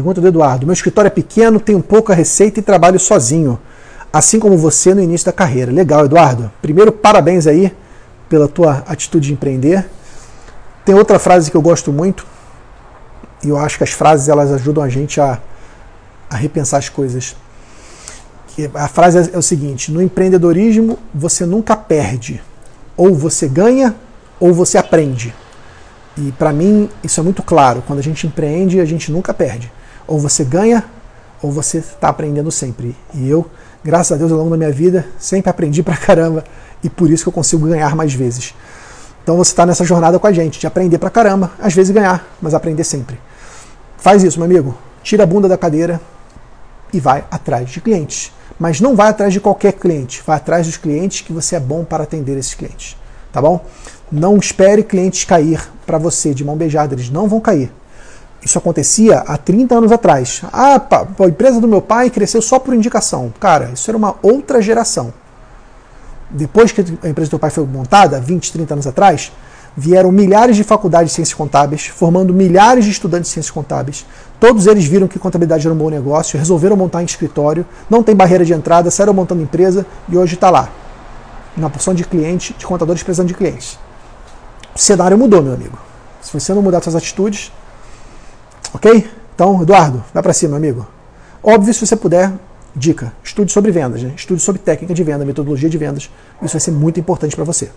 Pergunta do Eduardo. Meu escritório é pequeno, tenho pouca receita e trabalho sozinho. Assim como você no início da carreira. Legal, Eduardo. Primeiro, parabéns aí pela tua atitude de empreender. Tem outra frase que eu gosto muito, e eu acho que as frases elas ajudam a gente a, a repensar as coisas. A frase é o seguinte: no empreendedorismo você nunca perde, ou você ganha ou você aprende. E para mim isso é muito claro. Quando a gente empreende, a gente nunca perde. Ou você ganha ou você está aprendendo sempre. E eu, graças a Deus, ao longo da minha vida, sempre aprendi pra caramba e por isso que eu consigo ganhar mais vezes. Então você está nessa jornada com a gente, de aprender pra caramba, às vezes ganhar, mas aprender sempre. Faz isso, meu amigo. Tira a bunda da cadeira e vai atrás de clientes. Mas não vai atrás de qualquer cliente, vai atrás dos clientes que você é bom para atender esses clientes. Tá bom? Não espere clientes cair para você de mão beijada, eles não vão cair. Isso acontecia há 30 anos atrás. Ah, a empresa do meu pai cresceu só por indicação. Cara, isso era uma outra geração. Depois que a empresa do teu pai foi montada, 20, 30 anos atrás, vieram milhares de faculdades de ciências contábeis, formando milhares de estudantes de ciências contábeis. Todos eles viram que contabilidade era um bom negócio, resolveram montar em escritório, não tem barreira de entrada, saíram montando empresa e hoje está lá. Uma porção de clientes, de contadores precisando de clientes. O cenário mudou, meu amigo. Se você não mudar suas atitudes, ok? Então, Eduardo, vai para cima, amigo. Óbvio, se você puder, dica, estude sobre vendas, né? estude sobre técnica de venda, metodologia de vendas. Isso vai ser muito importante para você.